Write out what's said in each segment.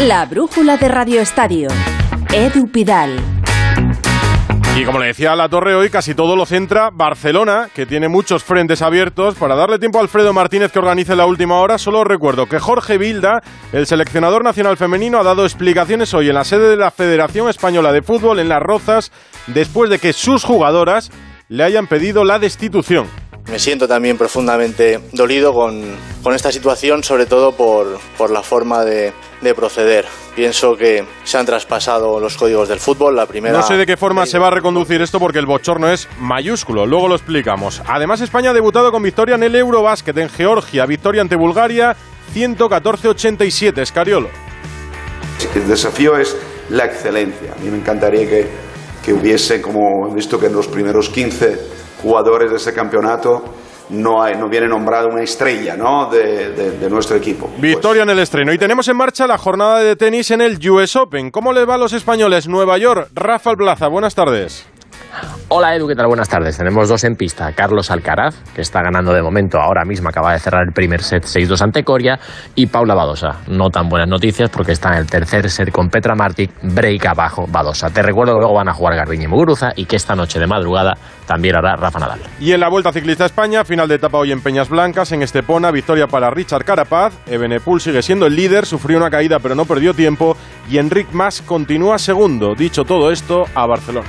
La brújula de Radio Estadio. Edu Pidal. Y como le decía la torre hoy, casi todo lo centra Barcelona, que tiene muchos frentes abiertos. Para darle tiempo a Alfredo Martínez que organice la última hora, solo recuerdo que Jorge Vilda, el seleccionador nacional femenino, ha dado explicaciones hoy en la sede de la Federación Española de Fútbol en Las Rozas, después de que sus jugadoras le hayan pedido la destitución. Me siento también profundamente dolido con, con esta situación, sobre todo por, por la forma de, de, proceder. Pienso que se han traspasado los códigos del fútbol. La primera. No sé de qué forma se va a reconducir esto porque el bochorno es mayúsculo. Luego lo explicamos. Además, España ha debutado con victoria en el Eurobásquet en Georgia. Victoria ante Bulgaria 114-87. Escariolo. El desafío es la excelencia. A mí me encantaría que, que hubiese, como he visto que en los primeros 15 jugadores de ese campeonato no, hay, no viene nombrado una estrella ¿no? de, nuestro equipo. Victoria pues. en el estreno. Y tenemos en marcha la jornada de tenis en el US Open. ¿Cómo le va a los españoles? Nueva York, Rafael Plaza, buenas tardes. Hola Edu, ¿qué tal? Buenas tardes. Tenemos dos en pista. Carlos Alcaraz, que está ganando de momento, ahora mismo acaba de cerrar el primer set 6-2 ante Coria, y Paula Badosa. No tan buenas noticias porque está en el tercer set con Petra Martic, break abajo Badosa. Te recuerdo que luego van a jugar Garbiñe y Muguruza y que esta noche de madrugada también hará Rafa Nadal. Y en la Vuelta Ciclista España, final de etapa hoy en Peñas Blancas, en Estepona, victoria para Richard Carapaz. Ebenepul sigue siendo el líder, sufrió una caída pero no perdió tiempo. Y Enric Mas continúa segundo. Dicho todo esto, a Barcelona.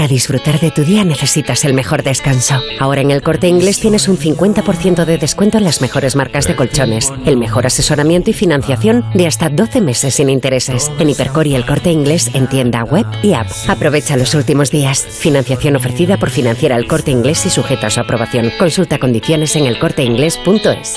Para disfrutar de tu día necesitas el mejor descanso. Ahora en el Corte Inglés tienes un 50% de descuento en las mejores marcas de colchones, el mejor asesoramiento y financiación de hasta 12 meses sin intereses. En Hipercor y el Corte Inglés en tienda web y app. Aprovecha los últimos días. Financiación ofrecida por Financiera El Corte Inglés y sujeta a su aprobación. Consulta condiciones en elcorteinglés.es.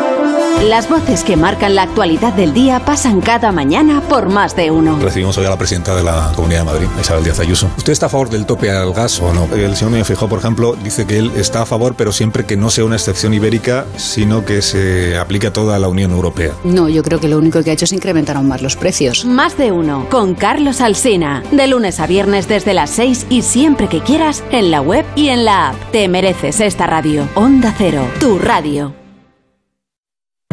Las voces que marcan la actualidad del día pasan cada mañana por más de uno. Recibimos hoy a la presidenta de la Comunidad de Madrid, Isabel Díaz Ayuso. ¿Usted está a favor del tope al gas o no? El señor Núñez Fijó, por ejemplo, dice que él está a favor, pero siempre que no sea una excepción ibérica, sino que se aplique a toda la Unión Europea. No, yo creo que lo único que ha hecho es incrementar aún más los precios. Más de uno, con Carlos Alsina. De lunes a viernes desde las 6 y siempre que quieras, en la web y en la app. Te mereces esta radio. Onda Cero, tu radio.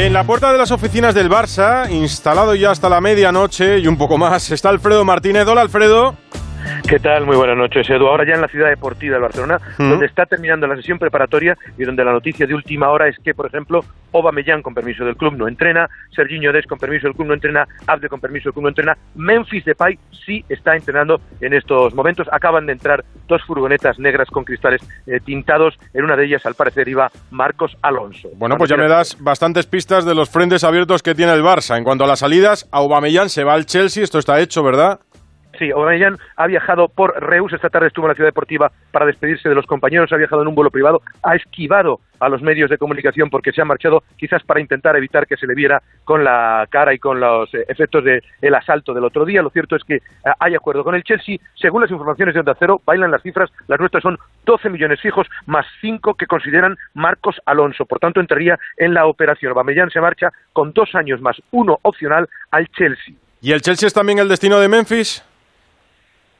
En la puerta de las oficinas del Barça, instalado ya hasta la medianoche y un poco más, está Alfredo Martínez. Hola, Alfredo. ¿Qué tal? Muy buenas noches, Edu. Ahora ya en la ciudad deportiva de Barcelona, donde está terminando la sesión preparatoria y donde la noticia de última hora es que, por ejemplo, Aubameyang con permiso del club no entrena, Serginho Dest con permiso del club no entrena, Abde con permiso del club no entrena, Memphis Depay sí está entrenando en estos momentos. Acaban de entrar dos furgonetas negras con cristales eh, tintados. En una de ellas, al parecer, iba Marcos Alonso. Bueno, pues ya me das bastantes pistas de los frentes abiertos que tiene el Barça. En cuanto a las salidas, Aubameyang se va al Chelsea, esto está hecho, ¿verdad? Sí, Aubameyang ha viajado por Reus, esta tarde estuvo en la ciudad deportiva para despedirse de los compañeros, ha viajado en un vuelo privado, ha esquivado a los medios de comunicación porque se ha marchado quizás para intentar evitar que se le viera con la cara y con los eh, efectos del el asalto del otro día. Lo cierto es que eh, hay acuerdo con el Chelsea. Según las informaciones de Onda Cero, bailan las cifras, las nuestras son 12 millones fijos más 5 que consideran Marcos Alonso. Por tanto, entraría en la operación. Aubameyang se marcha con dos años más uno opcional al Chelsea. ¿Y el Chelsea es también el destino de Memphis?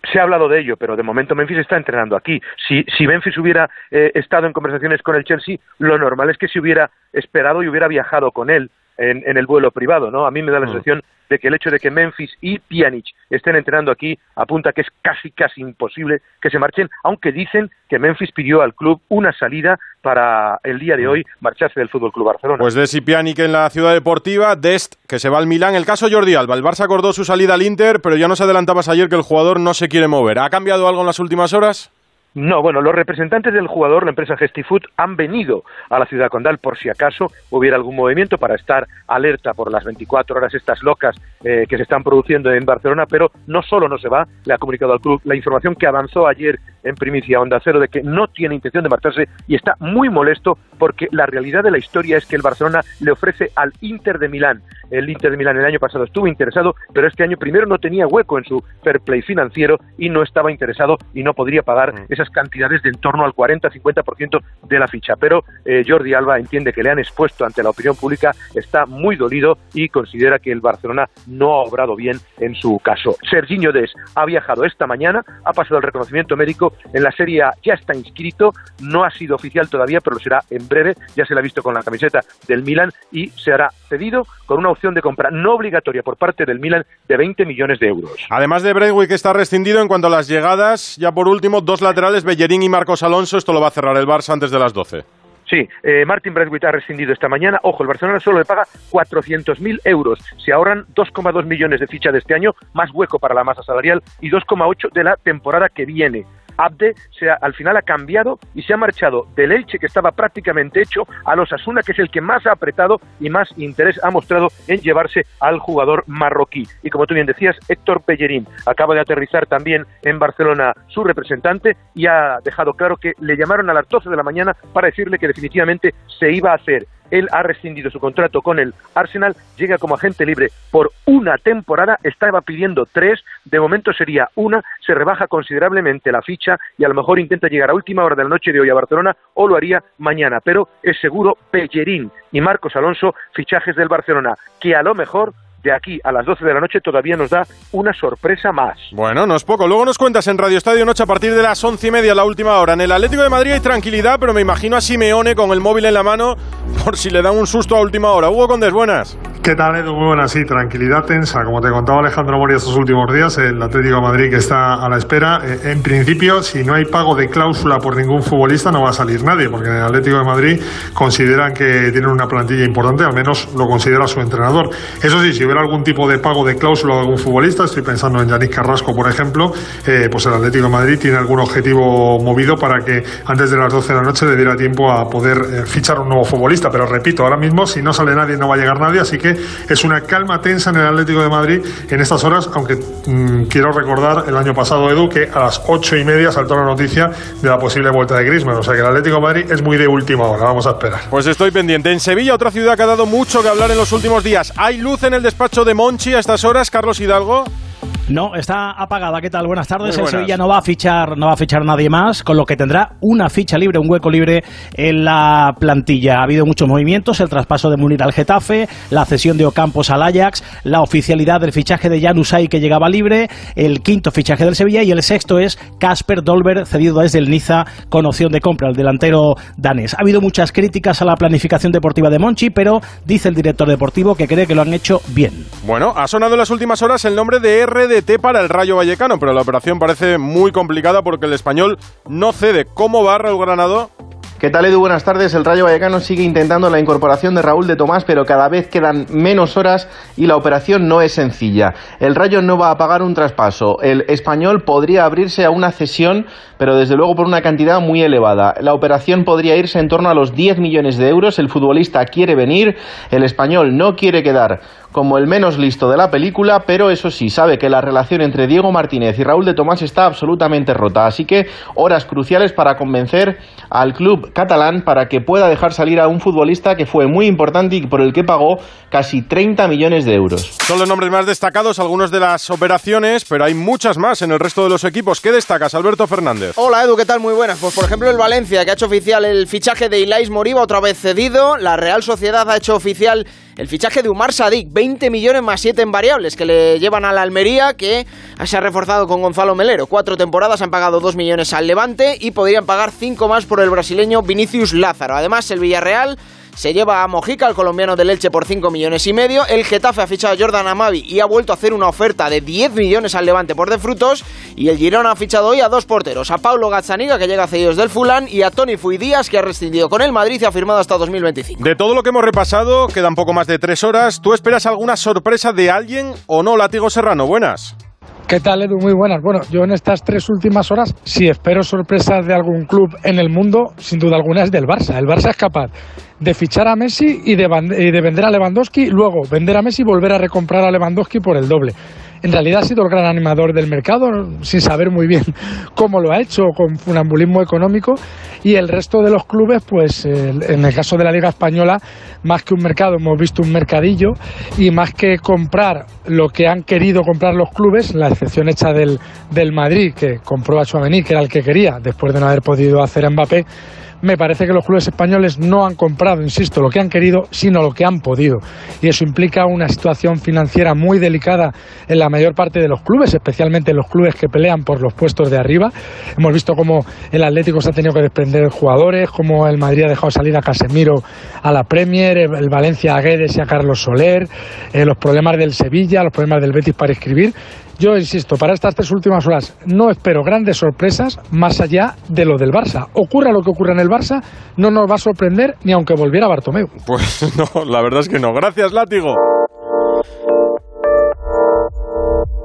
Se ha hablado de ello, pero de momento Memphis está entrenando aquí. Si, si Memphis hubiera eh, estado en conversaciones con el Chelsea, lo normal es que se hubiera esperado y hubiera viajado con él en, en el vuelo privado, ¿no? A mí me da la Mm. sensación de que el hecho de que Memphis y Pjanic estén entrenando aquí apunta que es casi casi imposible que se marchen, aunque dicen que Memphis pidió al club una salida para el día de hoy marcharse del Fútbol Club Barcelona. Pues Desi Pjanic en la ciudad deportiva, Dest que se va al Milán. El caso Jordi Alba, el Barça acordó su salida al Inter, pero ya nos adelantabas ayer que el jugador no se quiere mover. ¿Ha cambiado algo en las últimas horas? No, bueno, los representantes del jugador, la empresa Gestifood, han venido a la ciudad condal por si acaso hubiera algún movimiento para estar alerta por las 24 horas estas locas eh, que se están produciendo en Barcelona, pero no solo no se va, le ha comunicado al club la información que avanzó ayer en primicia Onda Cero de que no tiene intención de marcharse y está muy molesto porque la realidad de la historia es que el Barcelona le ofrece al Inter de Milán. El Inter de Milán el año pasado estuvo interesado, pero este año primero no tenía hueco en su fair play financiero y no estaba interesado y no podría pagar esas cantidades de en torno al 40-50% de la ficha. Pero eh, Jordi Alba entiende que le han expuesto ante la opinión pública, está muy dolido y considera que el Barcelona no ha obrado bien en su caso. Serginho Des ha viajado esta mañana, ha pasado el reconocimiento médico en la Serie A, ya está inscrito, no ha sido oficial todavía, pero lo será en breve, ya se le ha visto con la camiseta del Milan y se hará cedido con una opción de compra no obligatoria por parte del Milan de 20 millones de euros. Además de Brentwick que está rescindido en cuanto a las llegadas, ya por último, dos laterales, Bellerín y Marcos Alonso. Esto lo va a cerrar el Barça antes de las 12. Sí, eh, Martin Braithwaite ha rescindido esta mañana. Ojo, el Barcelona solo le paga 400.000 euros. Se ahorran 2,2 millones de ficha de este año, más hueco para la masa salarial y 2,8 de la temporada que viene. Abde se ha- al final ha cambiado y se ha marchado del Elche, que estaba prácticamente hecho, a los Asuna, que es el que más ha apretado y más interés ha mostrado en llevarse al jugador marroquí. Y como tú bien decías, Héctor Pellerín acaba de aterrizar también en Barcelona su representante y ha dejado claro que le llamaron a las 12 de la mañana para decirle que definitivamente se iba a hacer. Él ha rescindido su contrato con el Arsenal, llega como agente libre por una temporada, estaba pidiendo tres, de momento sería una, se rebaja considerablemente la ficha y a lo mejor intenta llegar a última hora de la noche de hoy a Barcelona o lo haría mañana, pero es seguro Pellerín y Marcos Alonso, fichajes del Barcelona, que a lo mejor de aquí a las 12 de la noche todavía nos da una sorpresa más. Bueno, no es poco. Luego nos cuentas en Radio Estadio Noche a partir de las once y media, la última hora. En el Atlético de Madrid hay tranquilidad, pero me imagino a Simeone con el móvil en la mano si le dan un susto a última hora. Hugo Condes, buenas. ¿Qué tal, Edu? Muy buenas, sí, tranquilidad tensa. Como te contaba Alejandro Moria estos últimos días, el Atlético de Madrid que está a la espera. Eh, En principio, si no hay pago de cláusula por ningún futbolista, no va a salir nadie, porque en el Atlético de Madrid consideran que tienen una plantilla importante, al menos lo considera su entrenador. Eso sí, si hubiera algún tipo de pago de cláusula de algún futbolista, estoy pensando en Yannick Carrasco, por ejemplo, eh, pues el Atlético de Madrid tiene algún objetivo movido para que antes de las 12 de la noche le diera tiempo a poder eh, fichar un nuevo futbolista. Pero repito, ahora mismo, si no sale nadie, no va a llegar nadie, así que es una calma tensa en el Atlético de Madrid en estas horas, aunque mm, quiero recordar el año pasado, Edu, que a las ocho y media saltó la noticia de la posible vuelta de Griezmann. O sea que el Atlético de Madrid es muy de última hora, vamos a esperar. Pues estoy pendiente. En Sevilla, otra ciudad que ha dado mucho que hablar en los últimos días. ¿Hay luz en el despacho de Monchi a estas horas, Carlos Hidalgo? No, está apagada. ¿Qué tal? Buenas tardes. El. Sevilla no va a fichar, no va a fichar nadie más, con lo que tendrá una ficha libre, un hueco libre en la plantilla. Ha habido muchos movimientos, el traspaso de Munir al Getafe, la cesión de Ocampos al Ajax, la oficialidad del fichaje de Jan Usai que llegaba libre, el quinto fichaje del Sevilla y el sexto es Casper Dolber cedido desde el Niza con opción de compra, el delantero danés. Ha habido muchas críticas a la planificación deportiva de Monchi, pero dice el director deportivo que cree que lo han hecho bien. Bueno, ha sonado en las últimas horas el nombre de Para el Rayo Vallecano, pero la operación parece muy complicada porque el español no cede. ¿Cómo va Raúl Granado? ¿Qué tal Edu? Buenas tardes. El Rayo Vallecano sigue intentando la incorporación de Raúl de Tomás, pero cada vez quedan menos horas y la operación no es sencilla. El Rayo no va a pagar un traspaso. El español podría abrirse a una cesión, pero desde luego por una cantidad muy elevada. La operación podría irse en torno a los 10 millones de euros. El futbolista quiere venir, el español no quiere quedar como el menos listo de la película, pero eso sí, sabe que la relación entre Diego Martínez y Raúl de Tomás está absolutamente rota. Así que horas cruciales para convencer al club catalán para que pueda dejar salir a un futbolista que fue muy importante y por el que pagó casi 30 millones de euros. Son los nombres más destacados, algunos de las operaciones, pero hay muchas más en el resto de los equipos. ¿Qué destacas, Alberto Fernández? Hola Edu, ¿qué tal? Muy buenas. Pues por ejemplo el Valencia, que ha hecho oficial el fichaje de Ilais Moriba, otra vez cedido. La Real Sociedad ha hecho oficial el fichaje de Umar Sadik, 20 millones más 7 en variables que le llevan a la Almería, que se ha reforzado con Gonzalo Melero. Cuatro temporadas han pagado 2 millones al Levante y podrían pagar 5 más por el brasileño Vinicius Lázaro. Además, el Villarreal se lleva a Mojica, el colombiano del Elche, por 5 millones y medio. El Getafe ha fichado a Jordan Amavi y ha vuelto a hacer una oferta de 10 millones al Levante por de frutos. Y el Girona ha fichado hoy a dos porteros, a Paulo Gazzaniga, que llega a cedidos del Fulán, y a Tony Fui Díaz, que ha rescindido con el Madrid y ha firmado hasta 2025. De todo lo que hemos repasado, quedan poco más de tres horas. ¿Tú esperas alguna sorpresa de alguien o no, Latigo Serrano? Buenas. ¿Qué tal, Edu? Muy buenas. Bueno, yo en estas tres últimas horas, si espero sorpresas de algún club en el mundo, sin duda alguna es del Barça. El Barça es capaz de fichar a Messi y de, y de vender a Lewandowski, luego vender a Messi y volver a recomprar a Lewandowski por el doble en realidad ha sido el gran animador del mercado, sin saber muy bien cómo lo ha hecho, con funambulismo económico, y el resto de los clubes, pues en el caso de la Liga Española, más que un mercado, hemos visto un mercadillo, y más que comprar lo que han querido comprar los clubes, la excepción hecha del, del Madrid, que compró a Chouameni, que era el que quería, después de no haber podido hacer Mbappé, me parece que los clubes españoles no han comprado, insisto, lo que han querido, sino lo que han podido. Y eso implica una situación financiera muy delicada en la mayor parte de los clubes, especialmente en los clubes que pelean por los puestos de arriba. Hemos visto cómo el Atlético se ha tenido que desprender de jugadores, cómo el Madrid ha dejado salir a Casemiro a la Premier, el Valencia a Guedes y a Carlos Soler, eh, los problemas del Sevilla, los problemas del Betis para escribir. Yo insisto, para estas tres últimas horas no espero grandes sorpresas más allá de lo del Barça. Ocurra lo que ocurra en el Barça, no nos va a sorprender ni aunque volviera Bartomeu. Pues no, la verdad es que no. Gracias, Látigo.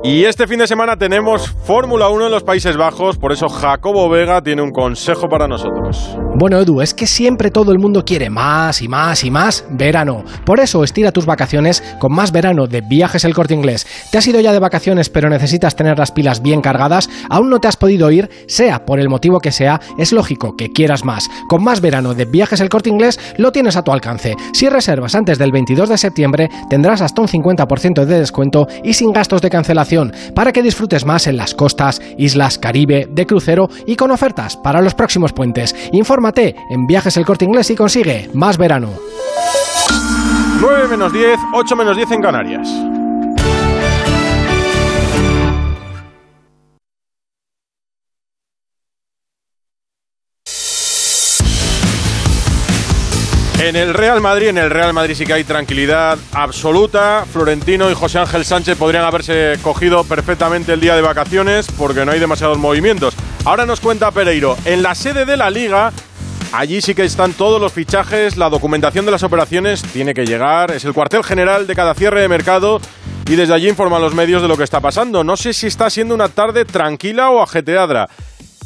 Y este fin de semana tenemos Fórmula 1 en los Países Bajos, por eso Jacobo Vega tiene un consejo para nosotros. Bueno, Edu, es que siempre todo el mundo quiere más y más y más verano. Por eso estira tus vacaciones con más verano de Viajes El Corte Inglés. ¿Te has ido ya de vacaciones pero necesitas tener las pilas bien cargadas? ¿Aún no te has podido ir? Sea por el motivo que sea, es lógico que quieras más. Con más verano de Viajes El Corte Inglés lo tienes a tu alcance. Si reservas antes del 22 de septiembre tendrás hasta un 50% de descuento y sin gastos de cancelación para que disfrutes más en las costas, islas, Caribe, de crucero y con ofertas para los próximos puentes. Infórmate en Viajes El Corte Inglés y consigue más verano. 9 menos 10, 8 menos 10 en Canarias. En el Real Madrid, en el Real Madrid sí que hay tranquilidad absoluta. Florentino y José Ángel Sánchez podrían haberse cogido perfectamente el día de vacaciones porque no hay demasiados movimientos. Ahora nos cuenta Pereiro, en la sede de la liga, allí sí que están todos los fichajes, la documentación de las operaciones tiene que llegar, es el cuartel general de cada cierre de mercado y desde allí informan los medios de lo que está pasando. No sé si está siendo una tarde tranquila o ajeteadra.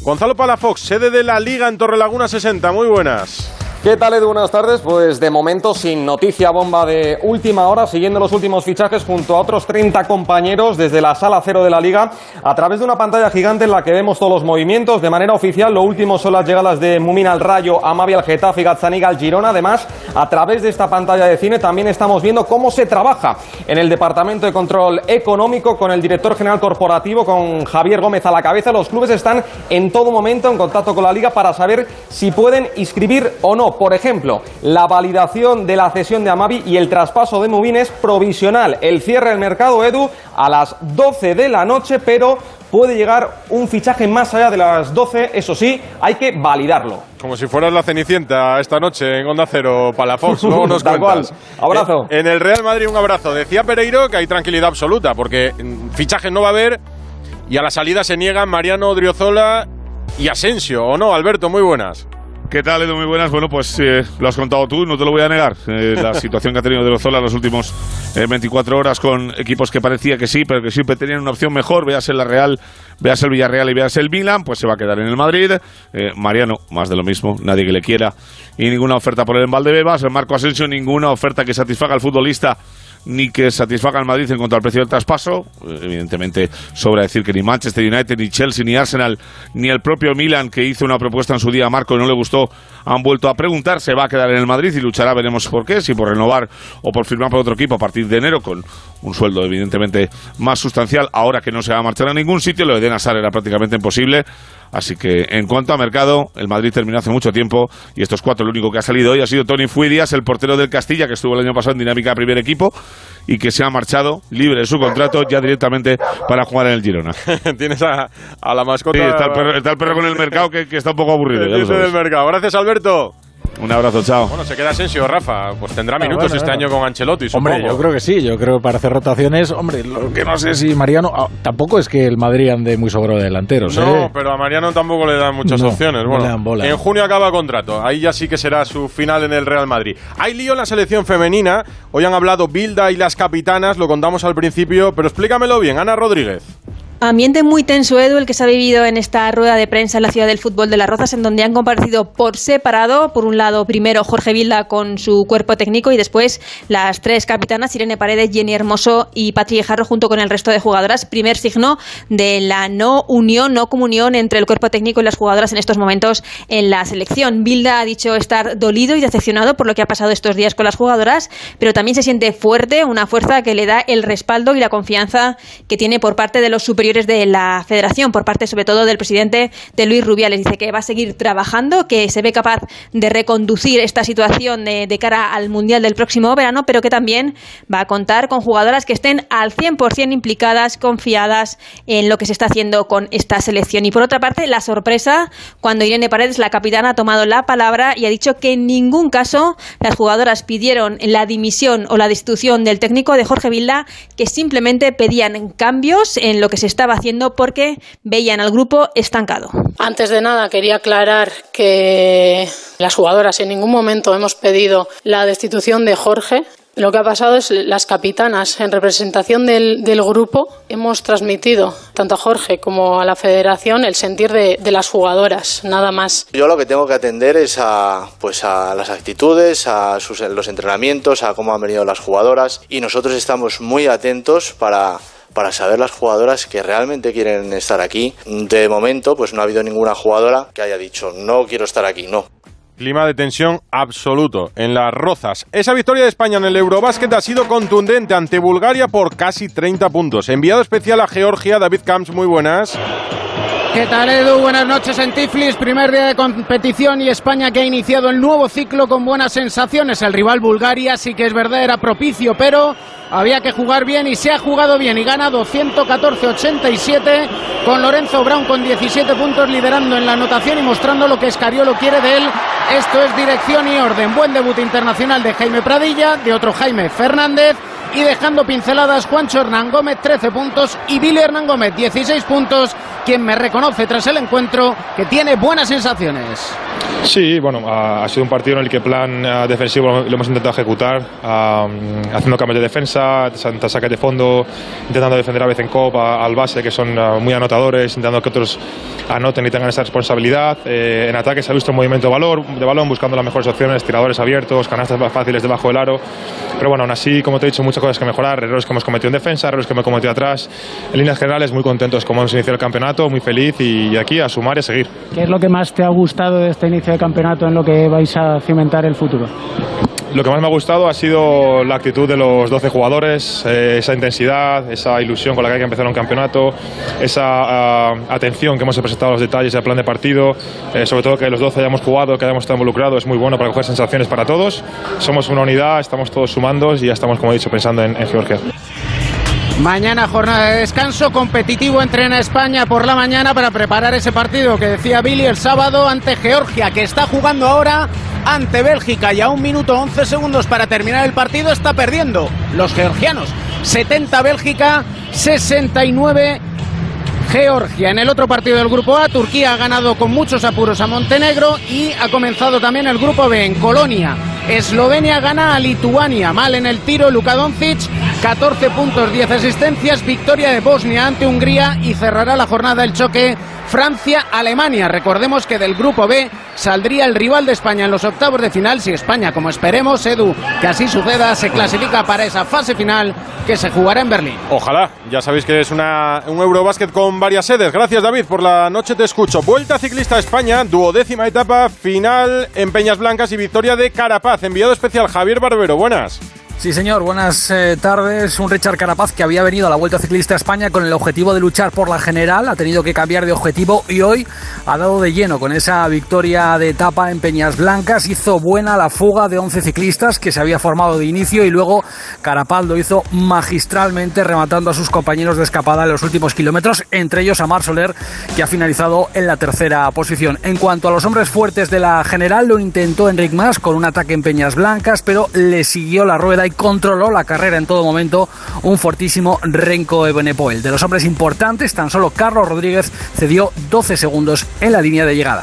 Gonzalo Palafox, sede de la liga en Torrelaguna 60, muy buenas. ¿Qué tal, Edu? Buenas tardes. Pues de momento sin noticia bomba de última hora, siguiendo los últimos fichajes junto a otros 30 compañeros desde la sala cero de la liga, a través de una pantalla gigante en la que vemos todos los movimientos. De manera oficial, lo último son las llegadas de Mumin al Rayo, Amavi al Getafe y Gazzaniga al Girona. Además, a través de esta pantalla de cine también estamos viendo cómo se trabaja en el Departamento de Control Económico con el director general corporativo, con Javier Gómez a la cabeza. Los clubes están en todo momento en contacto con la liga para saber si pueden inscribir o no por ejemplo, la validación de la cesión de Amavi y el traspaso de Mubin es provisional. El cierre del mercado, Edu, a las 12 de la noche, pero puede llegar un fichaje más allá de las 12, eso sí, hay que validarlo. Como si fueras la Cenicienta esta noche en Onda Cero, Palafox, luego nos cual. Abrazo. En, en el Real Madrid un abrazo. Decía Pereiro que hay tranquilidad absoluta, porque mm, fichajes no va a haber y a la salida se niegan Mariano Odriozola y Asensio, ¿o no? Alberto, muy buenas. ¿Qué tal, Edu? Muy buenas. Bueno, pues eh, lo has contado tú, no te lo voy a negar. Eh, la situación que ha tenido De Rozola en las últimas eh, 24 horas con equipos que parecía que sí, pero que siempre tenían una opción mejor, veas el la Real, veas el Villarreal y veas el Milan, pues se va a quedar en el Madrid. Eh, Mariano, más de lo mismo, nadie que le quiera y ninguna oferta por él en Valdebebas. El Marco Asensio, ninguna oferta que satisfaga al futbolista ni que satisfaga al Madrid en cuanto al precio del traspaso. Evidentemente, sobra decir que ni Manchester United, ni Chelsea, ni Arsenal, ni el propio Milan, que hizo una propuesta en su día a Marco y no le gustó, han vuelto a preguntar. Se va a quedar en el Madrid y luchará, veremos por qué, si por renovar o por firmar por otro equipo a partir de enero con un sueldo evidentemente más sustancial. Ahora que no se va a marchar a ningún sitio, lo de Eden Hazard era prácticamente imposible. Así que en cuanto a mercado, el Madrid terminó hace mucho tiempo y estos cuatro, el único que ha salido hoy ha sido Tony Fuidias, el portero del Castilla, que estuvo el año pasado en dinámica primer equipo y que se ha marchado libre de su contrato ya directamente para jugar en el Girona. Tienes a, a la mascota. Sí, está el perro, está el perro con el mercado que, que está un poco aburrido. ya lo Dice sabes. del mercado. Gracias, Alberto. Un abrazo, chao. Bueno, se queda Asensio, Rafa. Pues tendrá minutos bueno, este bueno. año con Ancelotti, supongo. Hombre, yo creo que sí, yo creo que para hacer rotaciones, hombre, lo que no sé si Mariano, ah, tampoco es que el Madrid ande muy sobrado de delanteros, No, ¿eh? pero a Mariano tampoco le dan muchas No, opciones. no Bueno, le dan bola. en junio acaba contrato. Ahí ya sí que será su final en el Real Madrid. Hay lío en la selección femenina. Hoy han hablado Bilda y las capitanas, lo contamos al principio, pero explícamelo bien, Ana Rodríguez. Ambiente muy tenso, Edu, el que se ha vivido en esta rueda de prensa en la ciudad del fútbol de Las Rozas, en donde han comparecido por separado, por un lado, primero Jorge Vilda con su cuerpo técnico y después las tres capitanas, Irene Paredes, Jenny Hermoso y Patri Jarro, junto con el resto de jugadoras. Primer signo de la no unión, no comunión entre el cuerpo técnico y las jugadoras en estos momentos en la selección. Vilda ha dicho estar dolido y decepcionado por lo que ha pasado estos días con las jugadoras, pero también se siente fuerte, una fuerza que le da el respaldo y la confianza que tiene por parte de los superiores de la federación, por parte sobre todo del presidente de Luis Rubiales. Dice que va a seguir trabajando, que se ve capaz de reconducir esta situación de, de cara al Mundial del próximo verano, pero que también va a contar con jugadoras que estén al 100% implicadas, confiadas en lo que se está haciendo con esta selección. Y por otra parte, la sorpresa cuando Irene Paredes, la capitana, ha tomado la palabra y ha dicho que en ningún caso las jugadoras pidieron la dimisión o la destitución del técnico de Jorge Vilda, que simplemente pedían cambios en lo que se estaba haciendo porque veían al grupo estancado. Antes de nada, quería aclarar que las jugadoras en ningún momento hemos pedido la destitución de Jorge. Lo que ha pasado es las capitanas, en representación del, del grupo, hemos transmitido tanto a Jorge como a la federación el sentir de, de las jugadoras, nada más. Yo lo que tengo que atender es a, pues a las actitudes, a sus, los entrenamientos, a cómo han venido las jugadoras y nosotros estamos muy atentos para para saber las jugadoras que realmente quieren estar aquí. De momento, pues no ha habido ninguna jugadora que haya dicho no quiero estar aquí, no. Clima de tensión absoluto en las rozas. Esa victoria de España en el Eurobásquet ha sido contundente ante Bulgaria por casi 30 puntos. Enviado especial a Georgia, David Camps, muy buenas. ¿Qué tal Edu? Buenas noches en Tiflis, primer día de competición y España que ha iniciado el nuevo ciclo con buenas sensaciones. El rival Bulgaria sí que es verdad era propicio, pero había que jugar bien y se ha jugado bien y gana 214-87 con Lorenzo Brown con 17 puntos liderando en la anotación y mostrando lo que Escariolo quiere de él. Esto es dirección y orden. Buen debut internacional de Jaime Pradilla, de otro Jaime Fernández y dejando pinceladas Juancho Hernán Gómez 13 puntos y Billy Hernán Gómez 16 puntos, quien me reconoce tras el encuentro que tiene buenas sensaciones. Sí, bueno, ha, ha sido un partido en el que plan eh, defensivo lo, hemos intentado ejecutar, ah, haciendo cambios de defensa, sa- saques de fondo, intentando defender a veces en COP a- al base, que son ah, muy anotadores, intentando que otros anoten y tengan esa responsabilidad. Eh, en ataque se ha visto un movimiento de, valor, de balón, buscando las mejores opciones, tiradores abiertos, canastas más fáciles debajo del aro. Pero bueno, aún así, como te he dicho, muchas cosas que mejorar, errores que hemos cometido en defensa, errores que hemos cometido atrás. En líneas generales, muy contentos como hemos iniciado el campeonato, muy feliz y, aquí a sumar y a seguir. ¿Qué es lo que más te ha gustado de este inicio de campeonato en lo que vais a cimentar el futuro? Lo que más me ha gustado ha sido la actitud de los 12 jugadores, eh, esa intensidad, esa ilusión con la que hay que empezar un campeonato, esa ah, atención que hemos presentado a los detalles del plan de partido, eh, sobre todo que los 12 hayamos jugado, que hayamos estado involucrados, es muy bueno para coger sensaciones para todos. Somos una unidad, estamos todos sumando y ya estamos, como he dicho, pensando en, en Georgia. Mañana jornada de descanso, competitivo entrena España por la mañana para preparar ese partido que decía Billy el sábado ante Georgia, que está jugando ahora ante Bélgica y a un minuto 11 segundos para terminar el partido está perdiendo los georgianos. 70 Bélgica, 69 Georgia. En el otro partido del grupo A, Turquía ha ganado con muchos apuros a Montenegro y ha comenzado también el grupo B en Colonia. Eslovenia gana a Lituania. Mal en el tiro Luka Doncic, 14 puntos, 10 asistencias. Victoria de Bosnia ante Hungría y cerrará la jornada el choque Francia-Alemania. Recordemos que del grupo B saldría el rival de España en los octavos de final. Si España, como esperemos, Edu, que así suceda, se clasifica para esa fase final que se jugará en Berlín. Ojalá. Ya sabéis que es una, un Eurobásquet con varias sedes. Gracias, David, por la noche te escucho. Vuelta ciclista a España, duodécima etapa, final en Peñas Blancas y victoria de Carapaz. Enviado especial Javier Barbero. Buenas. Sí, señor, buenas eh, tardes. Un Richard Carapaz que había venido a la Vuelta Ciclista a España con el objetivo de luchar por la general, ha tenido que cambiar de objetivo y hoy ha dado de lleno con esa victoria de etapa en Peñas Blancas. Hizo buena la fuga de 11 ciclistas que se había formado de inicio y luego Carapaz lo hizo magistralmente rematando a sus compañeros de escapada en los últimos kilómetros, entre ellos a Mar Soler que ha finalizado en la tercera posición. En cuanto a los hombres fuertes de la general, lo intentó Enric Mas con un ataque en Peñas Blancas, pero le siguió la rueda y controló la carrera en todo momento un fortísimo Renko Ebenepoel. De los hombres importantes, tan solo Carlos Rodríguez cedió 12 segundos en la línea de llegada.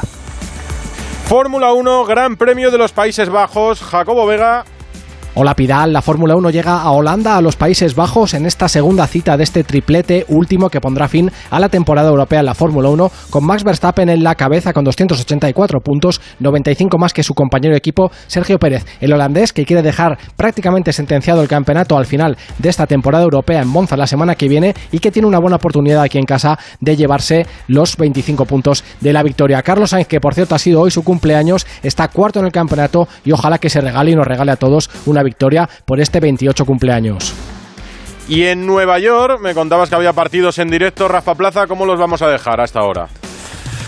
Fórmula 1, Gran Premio de los Países Bajos, Jacobo Vega Hola Pidal, la Fórmula 1 llega a Holanda, a los Países Bajos, en esta segunda cita de este triplete último que pondrá fin a la temporada europea en la Fórmula 1, con Max Verstappen en la cabeza con 284 puntos, 95 más que su compañero de equipo Sergio Pérez, el holandés que quiere dejar prácticamente sentenciado el campeonato al final de esta temporada europea en Monza la semana que viene y que tiene una buena oportunidad aquí en casa de llevarse los 25 puntos de la victoria. Carlos Sainz, que por cierto ha sido hoy su cumpleaños, está cuarto en el campeonato y ojalá que se regale y nos regale a todos una victoria por este 28 cumpleaños. Y en Nueva York, me contabas que había partidos en directo. Rafa Plaza, ¿cómo los vamos a dejar hasta ahora?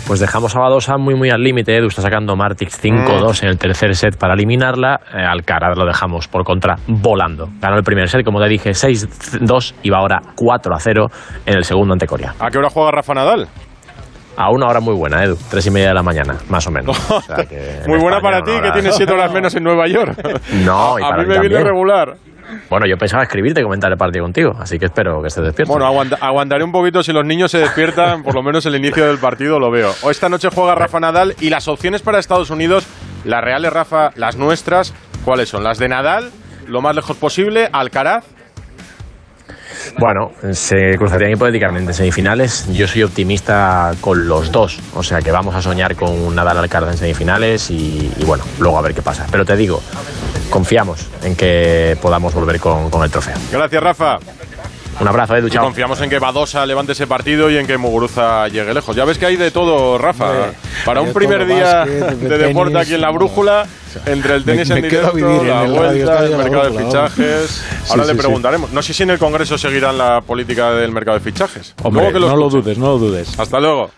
Pues dejamos a Badosa muy muy al límite. Edu está sacando Martix 5-2 en el tercer set para eliminarla. Eh, Alcaraz lo dejamos por contra volando. Ganó el primer set, como te dije, 6-2 y va ahora 4-0 en el segundo ante Corea. ¿A qué hora juega Rafa Nadal? A una hora muy buena, Edu. Tres y media de la mañana, más o menos. O sea que en Muy buena España para ti, que tienes siete horas menos en Nueva York. No, y a para mí mí me viene regular. Bueno, yo pensaba escribirte y comentar el partido contigo, así que espero que estés despierto. Bueno, aguanta- aguantaré un poquito si los niños se despiertan, por lo menos el inicio del partido lo veo. O esta noche juega Rafa Nadal y las opciones para Estados Unidos, las reales Rafa, las nuestras, ¿cuáles son? Las de Nadal, lo más lejos posible, Alcaraz. Bueno, se cruzarían hipotéticamente en semifinales. Yo soy optimista con los dos. O sea que vamos a soñar con Nadal Alcaraz en semifinales y, bueno, luego a ver qué pasa. Pero te digo, confiamos en que podamos volver con el trofeo. Gracias, Rafa. Un abrazo, Edu, Y chao. confiamos en que Badosa levante ese partido y en que Muguruza llegue lejos. Ya ves que hay de todo, Rafa. Hombre, Para un primer día básquet, de de deporte tenis, aquí en la brújula, entre el Me- tenis me en quedo a directo, vivir en la el vuelta, el mercado de fichajes. Ahora Sí, le sí, preguntaremos. No sé si en el Congreso seguirán la política del mercado de fichajes. Hombre, que no lo dudes, no lo dudes. Hasta luego.